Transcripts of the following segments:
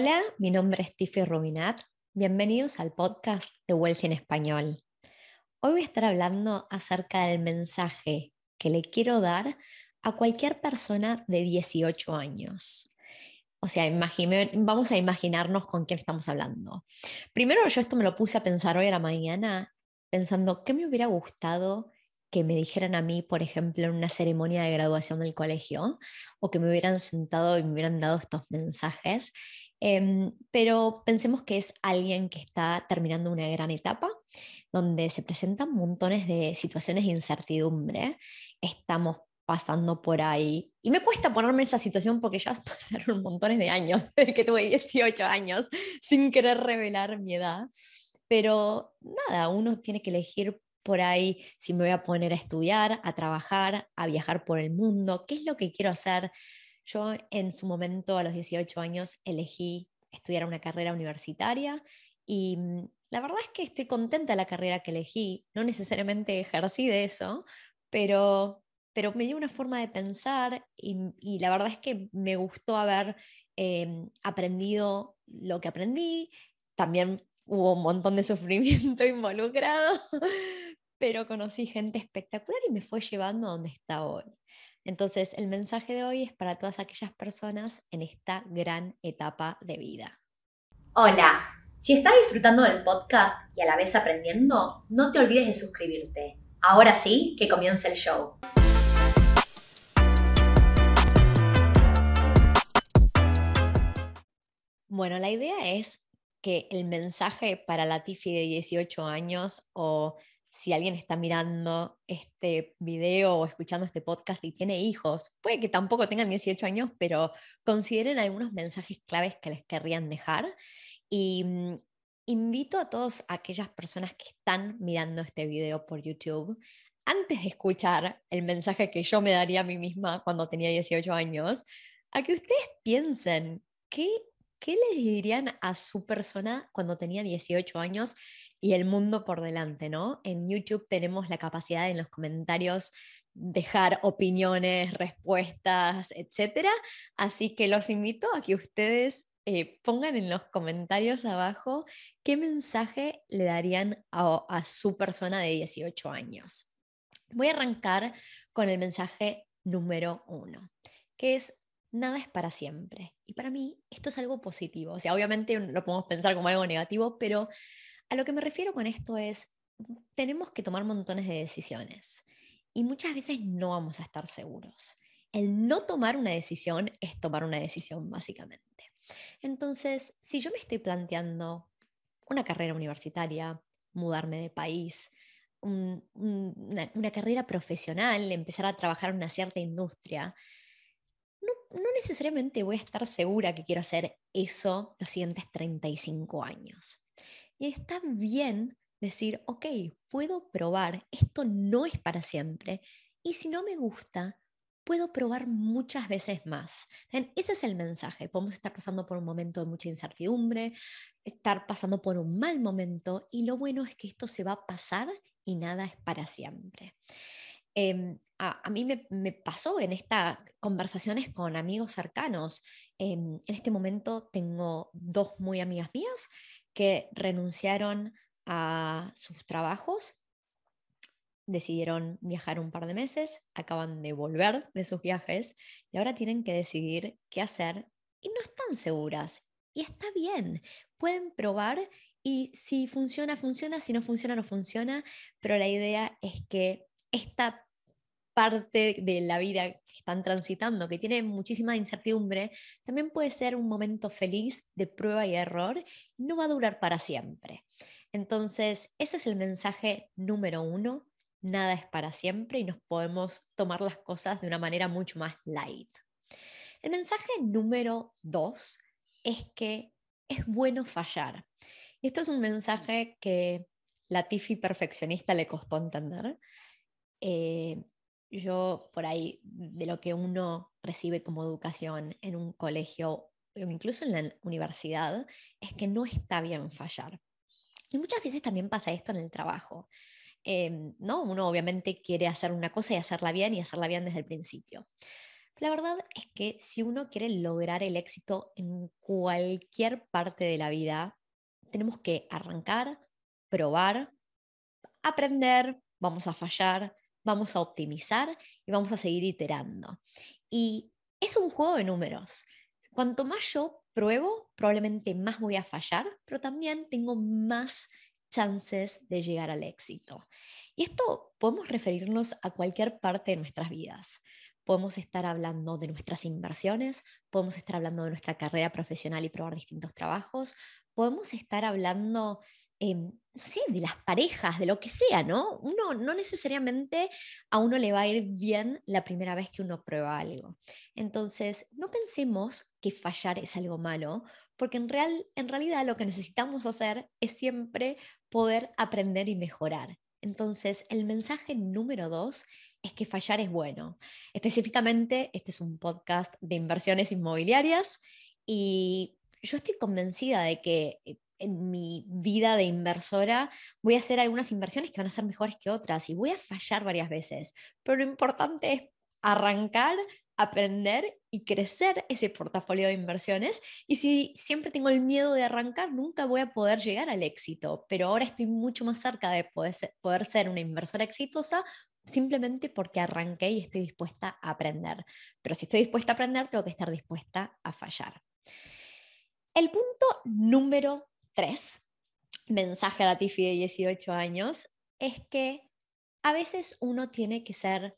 Hola, mi nombre es Tiffy Rubinat. Bienvenidos al podcast de Wealthy en Español. Hoy voy a estar hablando acerca del mensaje que le quiero dar a cualquier persona de 18 años. O sea, vamos a imaginarnos con quién estamos hablando. Primero, yo esto me lo puse a pensar hoy a la mañana, pensando qué me hubiera gustado que me dijeran a mí, por ejemplo, en una ceremonia de graduación del colegio, o que me hubieran sentado y me hubieran dado estos mensajes. Em, pero pensemos que es alguien que está terminando una gran etapa, donde se presentan montones de situaciones de incertidumbre. Estamos pasando por ahí. Y me cuesta ponerme esa situación porque ya pasaron montones de años, desde que tuve 18 años, sin querer revelar mi edad. Pero nada, uno tiene que elegir por ahí si me voy a poner a estudiar, a trabajar, a viajar por el mundo, qué es lo que quiero hacer. Yo en su momento, a los 18 años, elegí estudiar una carrera universitaria y mm, la verdad es que estoy contenta de la carrera que elegí. No necesariamente ejercí de eso, pero, pero me dio una forma de pensar y, la verdad es que me gustó haber em, aprendido lo que aprendí. También hubo un montón de sufrimiento involucrado, pero conocí gente espectacular y me fue llevando a donde está hoy. Entonces, el mensaje de hoy es para todas aquellas personas en esta gran etapa de vida. Hola, si estás disfrutando del podcast y a la vez aprendiendo, no te olvides de suscribirte. Ahora sí, que comience el show. Bueno, la idea es que el mensaje para la Tifi de 18 años o si alguien está mirando este video o escuchando este podcast y tiene hijos, puede que tampoco tengan 18 años, pero consideren algunos mensajes claves que les querrían dejar. Y mm, invito a todas aquellas personas que están mirando este video por YouTube, antes de escuchar el mensaje que yo me daría a mí misma cuando tenía 18 años, a que ustedes piensen qué ¿qué les dirían a su persona cuando tenía 18 años y el mundo por delante, ¿no? En YouTube tenemos la capacidad de en los comentarios dejar opiniones, respuestas, etcétera. Así que los invito a que ustedes eh, pongan en los comentarios abajo qué mensaje le darían a, a su persona de 18 años. Voy a arrancar con el mensaje número uno, que es nada es para siempre. Y para mí esto es algo positivo. O sea, obviamente lo podemos pensar como algo negativo, pero a lo que me refiero con esto es, tenemos que tomar montones de decisiones y muchas veces no vamos a estar seguros. El no tomar una decisión es tomar una decisión, básicamente. Entonces, si yo me estoy planteando una carrera universitaria, mudarme de país, una, una carrera profesional, empezar a trabajar en una cierta industria, no, necesariamente voy a estar segura que quiero hacer eso los siguientes 35 años. Y está bien decir, ok, puedo probar, esto no es para siempre, y si no me gusta, puedo probar muchas veces más. Ese es el mensaje. Podemos estar pasando por un momento de mucha incertidumbre, estar pasando por un mal momento, y lo bueno es que esto se va a pasar y nada es para siempre. Em, a, mí me, pasó en estas conversaciones con amigos cercanos. Em, en este momento tengo dos muy amigas mías que renunciaron a sus trabajos, decidieron viajar un par de meses, acaban de volver de sus viajes y ahora tienen que decidir qué hacer y no están seguras. Y está bien, pueden probar y si funciona, funciona, si no funciona, no funciona, pero la idea es que esta parte de la vida que están transitando, que tiene muchísima incertidumbre, también puede ser un momento feliz de prueba y error, no va a durar para siempre. Entonces, ese es el mensaje número uno, nada es para siempre y nos podemos tomar las cosas de una manera mucho más light. El mensaje número dos es que es bueno fallar. Y esto es un mensaje que la Tiffy perfeccionista le costó entender. Eh, yo por ahí, de lo que uno recibe como educación en un colegio o incluso en la universidad, es que no está bien fallar. Y muchas veces también pasa esto en el trabajo. Em, ¿no? Uno obviamente quiere hacer una cosa y hacerla bien y hacerla bien desde el principio. La verdad es que si uno quiere lograr el éxito en cualquier parte de la vida, tenemos que arrancar, probar, aprender, vamos a fallar, vamos a optimizar y vamos a seguir iterando. Y es un juego de números. Cuanto más yo pruebo, probablemente más voy a fallar, pero también tengo más chances de llegar al éxito. Y esto podemos referirnos a cualquier parte de nuestras vidas. Podemos estar hablando de nuestras inversiones, podemos estar hablando de nuestra carrera profesional y probar distintos trabajos, podemos estar hablando Em, no sé, de las parejas, de lo que sea, ¿no? Uno no necesariamente a uno le va a ir bien la primera vez que uno prueba algo. Entonces, no pensemos que fallar es algo malo, porque en, real, en realidad lo que necesitamos hacer es siempre poder aprender y mejorar. Entonces, el mensaje número dos es que fallar es bueno. Específicamente, este es un podcast de inversiones inmobiliarias y yo estoy convencida de que eh, en mi vida de inversora voy a hacer algunas inversiones que van a ser mejores que otras y voy a fallar varias veces, pero lo importante es arrancar, aprender y crecer ese portafolio de inversiones. Y si siempre tengo el miedo de arrancar, nunca voy a poder llegar al éxito, pero ahora estoy mucho más cerca de poder ser, poder ser una inversora exitosa simplemente porque arranqué y estoy dispuesta a aprender. Pero si estoy dispuesta a aprender, tengo que estar dispuesta a fallar. El punto número tres, mensaje a la Tifi de 18 años, es que a veces uno tiene que ser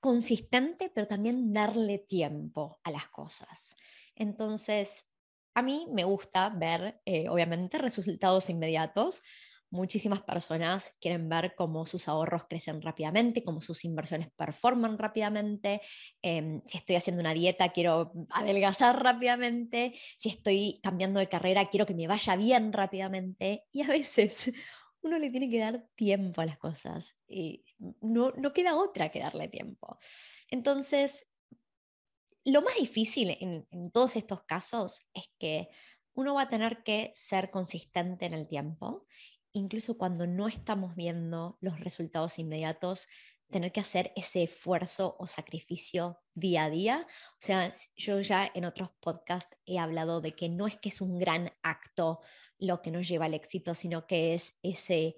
consistente, pero también darle tiempo a las cosas. Entonces, a mí me gusta ver, eh, obviamente, resultados inmediatos muchísimas personas quieren ver cómo sus ahorros crecen rápidamente, cómo sus inversiones performan rápidamente. Em, si estoy haciendo una dieta, quiero adelgazar rápidamente. Si estoy cambiando de carrera, quiero que me vaya bien rápidamente. Y a veces uno le tiene que dar tiempo a las cosas. Y no, no queda otra que darle tiempo. Entonces, lo más difícil en, en todos estos casos es que uno va a tener que ser consistente en el tiempo incluso cuando no estamos viendo los resultados inmediatos, tener que hacer ese esfuerzo o sacrificio día a día. O sea, yo ya en otros podcasts he hablado de que no es que es un gran acto lo que nos lleva al éxito, sino que es ese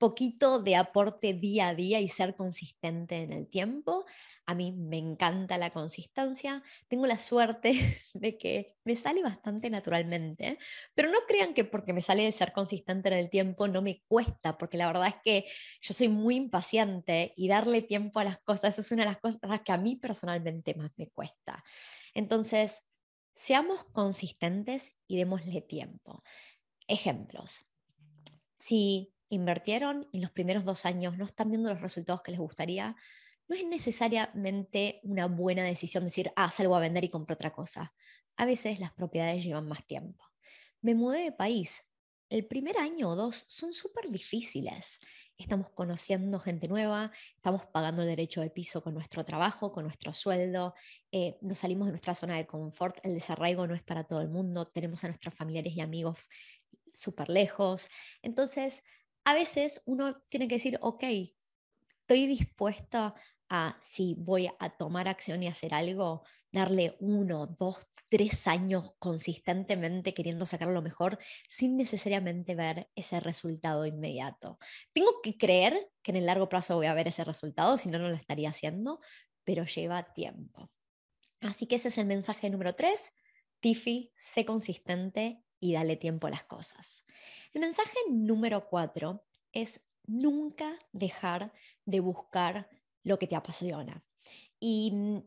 poquito de aporte día a día y ser consistente en el tiempo. A mí me encanta la consistencia. Tengo la suerte de que me sale bastante naturalmente, pero no crean que porque me sale de ser consistente en el tiempo no me cuesta, porque la verdad es que yo soy muy impaciente y darle tiempo a las cosas es una de las cosas que a mí personalmente más me cuesta. Entonces, seamos consistentes y démosle tiempo. Ejemplos. Si invirtieron y los primeros dos años no están viendo los resultados que les gustaría, no es necesariamente una buena decisión decir, ah, salgo a vender y compro otra cosa. A veces las propiedades llevan más tiempo. Me mudé de país. El primer año o dos son súper difíciles. Estamos conociendo gente nueva, estamos pagando el derecho de piso con nuestro trabajo, con nuestro sueldo, eh, nos salimos de nuestra zona de confort, el desarraigo no es para todo el mundo, tenemos a nuestros familiares y amigos súper lejos. Entonces, a veces uno tiene que decir, ok, estoy dispuesta a, si voy a tomar acción y hacer algo, darle uno, dos, tres años consistentemente queriendo sacar lo mejor sin necesariamente ver ese resultado inmediato. Tengo que creer que en el largo plazo voy a ver ese resultado, si no, no lo estaría haciendo, pero lleva tiempo. Así que ese es el mensaje número tres. Tiffy, sé consistente y dale tiempo a las cosas. El mensaje número cuatro es nunca dejar de buscar lo que te apasiona. Y mm,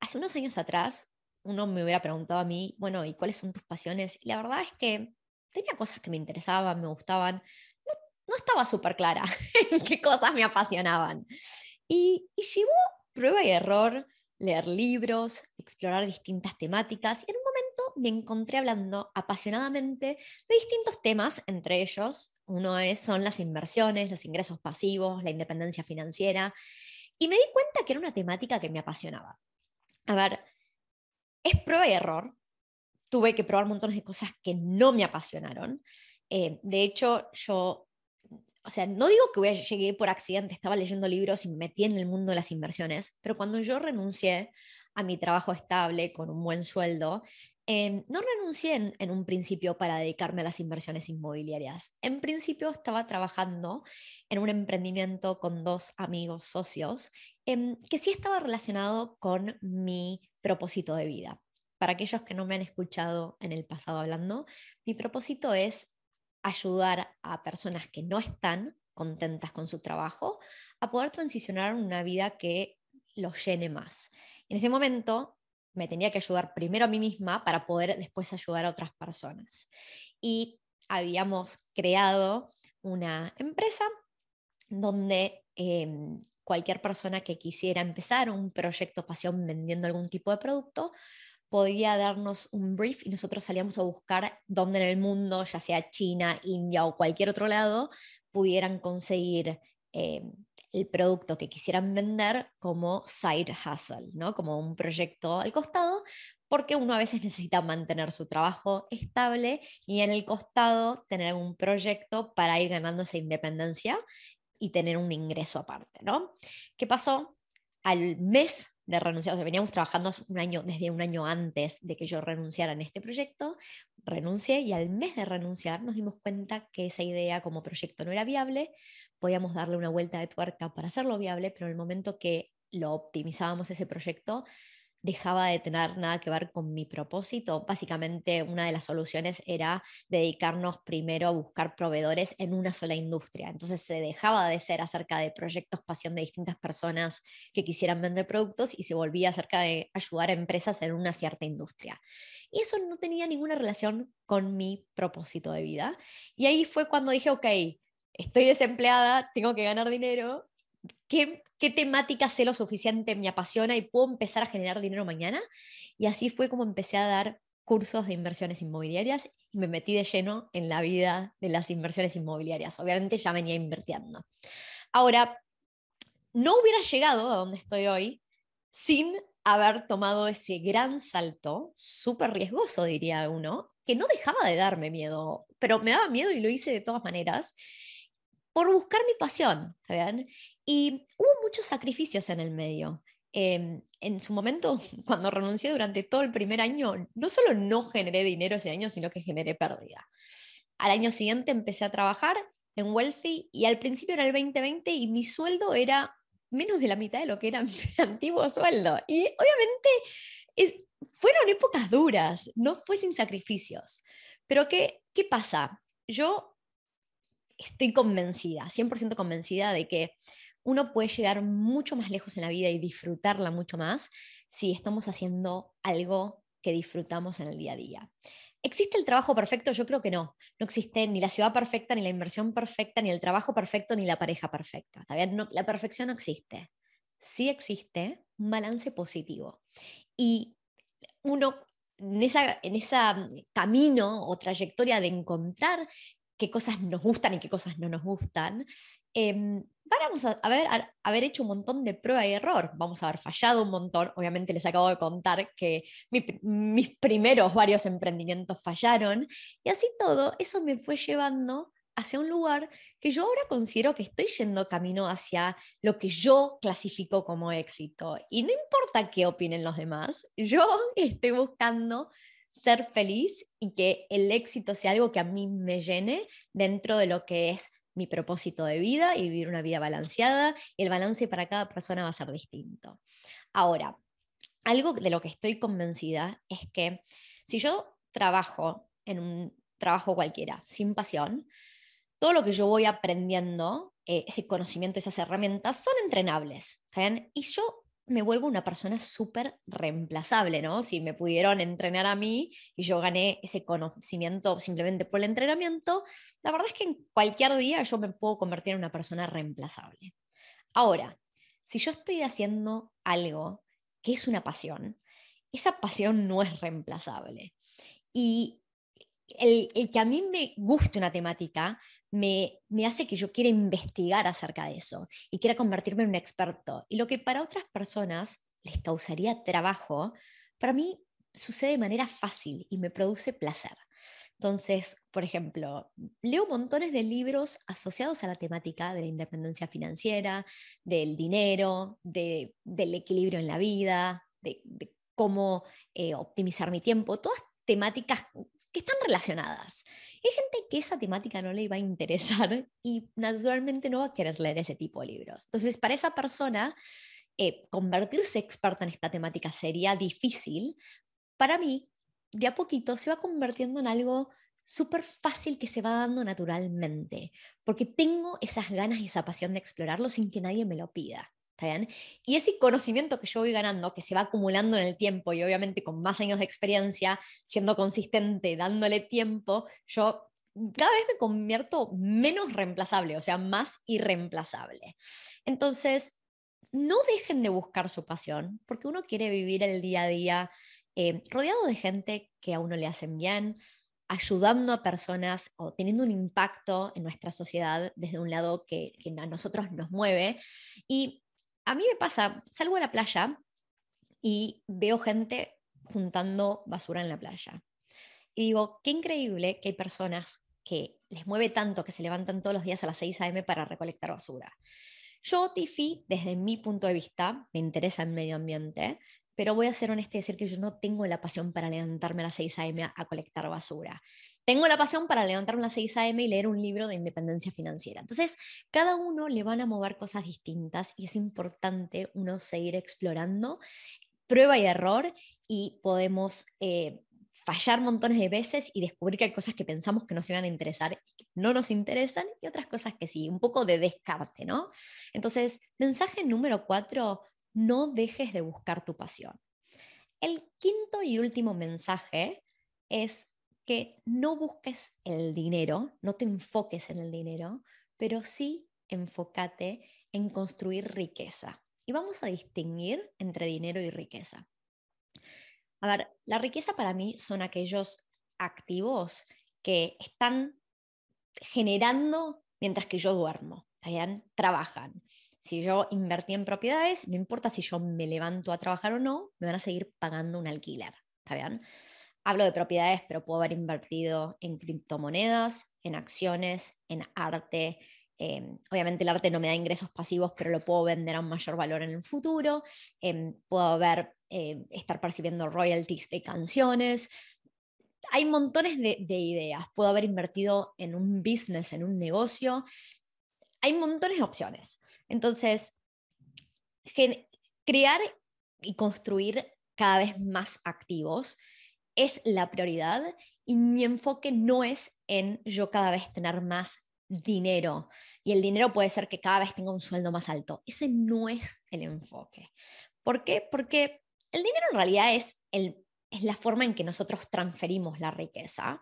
hace unos años atrás, uno me hubiera preguntado a mí, bueno, ¿y cuáles son tus pasiones? La verdad es que tenía cosas que me interesaban, me gustaban. No, estaba súper clara en qué cosas me apasionaban. Y, y llevó prueba y error, leer libros, explorar distintas temáticas. Y en un me encontré hablando apasionadamente de distintos temas, entre ellos, uno es, son las inversiones, los ingresos pasivos, la independencia financiera. Y me di cuenta que era una temática que me apasionaba. A ver, es prueba y error. Tuve que probar montones de cosas que no me apasionaron. Eh, de hecho, yo o sea, no digo que llegué por accidente, estaba leyendo libros y me metí en el mundo de las inversiones, pero cuando yo renuncié a mi trabajo estable con un buen sueldo, em, no renuncié en, un principio para dedicarme a las inversiones inmobiliarias. En principio estaba trabajando en un emprendimiento con dos amigos socios em, que sí estaba relacionado con mi propósito de vida. Para aquellos que no me han escuchado en el pasado hablando, mi propósito es ayudar a personas que no están contentas con su trabajo a poder transicionar una vida que los llene más. En ese momento me tenía que ayudar primero a mí misma para poder después ayudar a otras personas. Y habíamos creado una empresa donde em, cualquier persona que quisiera empezar un proyecto pasión vendiendo algún tipo de producto podía darnos un brief y nosotros salíamos a buscar dónde en el mundo, ya sea China, India o cualquier otro lado, pudieran conseguir eh, el producto que quisieran vender como side hustle, ¿no? como un proyecto al costado, porque uno a veces necesita mantener su trabajo estable y en el costado tener un proyecto para ir ganando esa independencia y tener un ingreso aparte. ¿no? ¿Qué pasó? Al mes de renunciar, o sea, veníamos trabajando un año, desde un año antes de que yo renunciara en este proyecto, renuncié y al mes de renunciar nos dimos cuenta que esa idea como proyecto no era viable, podíamos darle una vuelta de tuerca para hacerlo viable, pero en el momento que lo optimizábamos ese proyecto, dejaba de tener nada que ver con mi propósito. Básicamente una de las soluciones era dedicarnos primero a buscar proveedores en una sola industria. Entonces se dejaba de ser acerca de proyectos pasión de distintas personas que quisieran vender productos y se volvía acerca de ayudar a empresas en una cierta industria. Y eso no tenía ninguna relación con mi propósito de vida. Y ahí fue cuando dije, ok, estoy desempleada, tengo que ganar dinero ¿Qué, qué, temática sé lo suficiente, me apasiona y puedo empezar a generar dinero mañana. Y así fue como empecé a dar cursos de inversiones inmobiliarias y me metí de lleno en la vida de las inversiones inmobiliarias. Obviamente ya venía invirtiendo. Ahora, no hubiera llegado a donde estoy hoy sin haber tomado ese gran salto, súper riesgoso diría uno, que no dejaba de darme miedo, pero me daba miedo y lo hice de todas maneras por buscar mi pasión, ¿saben? Y hubo muchos sacrificios en el medio. Em, en su momento, cuando renuncié durante todo el primer año, no solo no generé dinero ese año, sino que generé pérdida. Al año siguiente empecé a trabajar en Wealthy y al principio era el 2020 y mi sueldo era menos de la mitad de lo que era mi antiguo sueldo. Y obviamente fueron épocas duras, no fue sin sacrificios. Pero ¿qué, qué pasa? Yo estoy convencida, 100% convencida de que uno puede llegar mucho más lejos en la vida y disfrutarla mucho más si estamos haciendo algo que disfrutamos en el día a día. ¿Existe el trabajo perfecto? Yo creo que no. No existe ni la ciudad perfecta, ni la inversión perfecta, ni el trabajo perfecto, ni la pareja perfecta. No, la perfección no existe. Sí existe un balance positivo. Y uno en ese esa camino o trayectoria de encontrar qué cosas nos gustan y qué cosas no nos gustan, eh, vamos a haber, hecho un montón de prueba y error, vamos a haber fallado un montón, obviamente les acabo de contar que mis primeros varios emprendimientos fallaron, y así todo, eso me fue llevando hacia un lugar que yo ahora considero que estoy yendo camino hacia lo que yo clasifico como éxito. Y no importa qué opinen los demás, yo estoy buscando ser feliz y que el éxito sea algo que a mí me llene dentro de lo que es mi propósito de vida y vivir una vida balanceada el balance para cada persona va a ser distinto. Ahora, algo de lo que estoy convencida es que si yo trabajo en un trabajo cualquiera sin pasión, todo lo que yo voy aprendiendo, eh, ese conocimiento, esas herramientas, son entrenables. Y yo me vuelvo una persona súper reemplazable, ¿no? Si me pudieron entrenar a mí y yo gané ese conocimiento simplemente por el entrenamiento, la verdad es que en cualquier día yo me puedo convertir en una persona reemplazable. Ahora, si yo estoy haciendo algo que es una pasión, esa pasión no es reemplazable. Y el, el, que a mí me guste una temática me, hace que yo quiera investigar acerca de eso y quiera convertirme en un experto. Y lo que para otras personas les causaría trabajo, para mí sucede de manera fácil y me produce placer. Entonces, por ejemplo, leo montones de libros asociados a la temática de la independencia financiera, del dinero, del equilibrio en la vida, de, cómo eh, optimizar mi tiempo, todas temáticas que están relacionadas. Hay gente que esa temática no le va a interesar y naturalmente no va a querer leer ese tipo de libros. Entonces, para esa persona, eh, convertirse experta en esta temática sería difícil. Para mí, de a poquito se va convirtiendo en algo súper fácil que se va dando naturalmente, porque tengo esas ganas y esa pasión de explorarlo sin que nadie me lo pida. Y ese conocimiento que yo voy ganando, que se va acumulando en el tiempo y obviamente con más años de experiencia, siendo consistente, dándole tiempo, yo cada vez me convierto menos reemplazable, o sea, más irreemplazable. Entonces, no dejen de buscar su pasión, porque uno quiere vivir el día a día eh, rodeado de gente que a uno le hacen bien, ayudando a personas o teniendo un impacto en nuestra sociedad desde un lado que, que a nosotros nos mueve. Y a mí me pasa, salgo a la playa y veo gente juntando basura en la playa. Y digo, qué increíble que hay personas que les mueve tanto que se levantan todos los días a las 6 a.m. para recolectar basura. Yo, Tiffy, desde mi punto de vista, me interesa el medio ambiente, pero voy a ser honesta y decir que yo no tengo la pasión para levantarme a las 6 a.m. a colectar basura. Tengo la pasión para levantarme a las 6 a.m. y leer un libro de independencia financiera. Entonces, cada uno le van a mover cosas distintas y es importante uno seguir explorando, prueba y error, y podemos eh, fallar montones de veces y descubrir que hay cosas que pensamos que nos iban a interesar y que no nos interesan y otras cosas que sí, un poco de descarte, ¿no? Entonces, mensaje número cuatro, no dejes de buscar tu pasión. El quinto y último mensaje es que no busques el dinero, no te enfoques en el dinero, pero sí enfócate en construir riqueza. Y vamos a distinguir entre dinero y riqueza. A ver, la riqueza para mí son aquellos activos que están generando mientras que yo duermo, Trabajan. Si yo invertí en propiedades, no importa si yo me levanto a trabajar o no, me van a seguir pagando un alquiler. ¿Está bien? Hablo de propiedades, pero puedo haber invertido en criptomonedas, en acciones, en arte. Em, obviamente el arte no me da ingresos pasivos, pero lo puedo vender a un mayor valor en el futuro. Em, puedo haber, em, estar percibiendo royalties de canciones. Hay montones de, de ideas. Puedo haber invertido en un business, en un negocio, hay montones de opciones. Entonces, crear y construir cada vez más activos es la prioridad y mi enfoque no es en yo cada vez tener más dinero y el dinero puede ser que cada vez tenga un sueldo más alto. Ese no es el enfoque. ¿Por qué? Porque el dinero en realidad es, el, es la forma en que nosotros transferimos la riqueza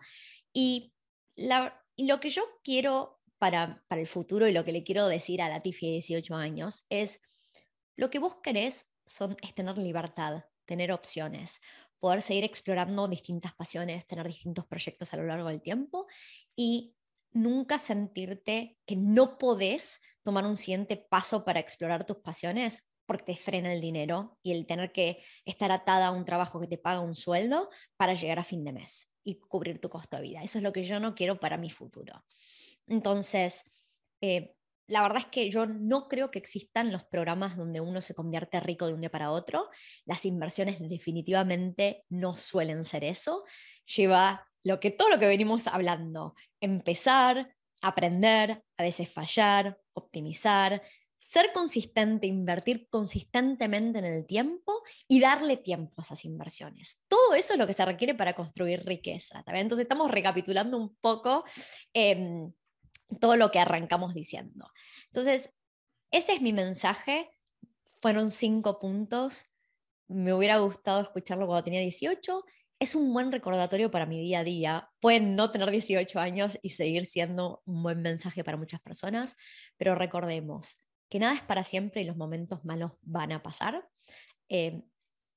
y, la, y lo que yo quiero para, el futuro y lo que le quiero decir a la Tiffy de 18 años es, lo que vos son, es tener libertad, tener opciones, poder seguir explorando distintas pasiones, tener distintos proyectos a lo largo del tiempo y nunca sentirte que no podés tomar un siguiente paso para explorar tus pasiones porque te frena el dinero y el tener que estar atada a un trabajo que te paga un sueldo para llegar a fin de mes y cubrir tu costo de vida. Eso es lo que yo no quiero para mi futuro. Entonces, eh, la verdad es que yo no creo que existan los programas donde uno se convierte rico de un día para otro. Las inversiones definitivamente no suelen ser eso. Lleva lo que, todo lo que venimos hablando. Empezar, aprender, a veces fallar, optimizar, ser consistente, invertir consistentemente en el tiempo y darle tiempo a esas inversiones. Todo eso es lo que se requiere para construir riqueza. Entonces estamos recapitulando un poco em, todo lo que arrancamos diciendo. Entonces, ese es mi mensaje. Fueron cinco puntos. Me hubiera gustado escucharlo cuando tenía 18. Es un buen recordatorio para mi día a día. Pueden no tener 18 años y seguir siendo un buen mensaje para muchas personas, pero recordemos que nada es para siempre y los momentos malos van a pasar. Eh,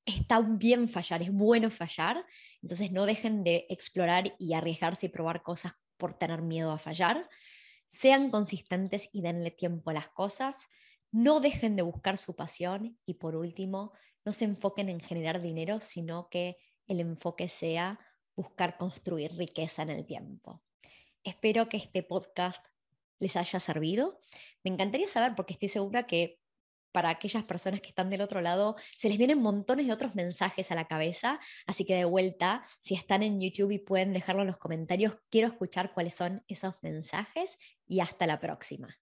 está bien fallar, es bueno fallar, entonces no dejen de explorar y arriesgarse y probar cosas por tener miedo a fallar sean consistentes y denle tiempo a las cosas, no dejen de buscar su pasión y por último, no se enfoquen en generar dinero, sino que el enfoque sea buscar construir riqueza en el tiempo. Espero que este podcast les haya servido. Me encantaría saber, porque estoy segura que para aquellas personas que están del otro lado, se les vienen montones de otros mensajes a la cabeza, así que de vuelta, si están en YouTube y pueden dejarlo en los comentarios, quiero escuchar cuáles son esos mensajes y hasta la próxima.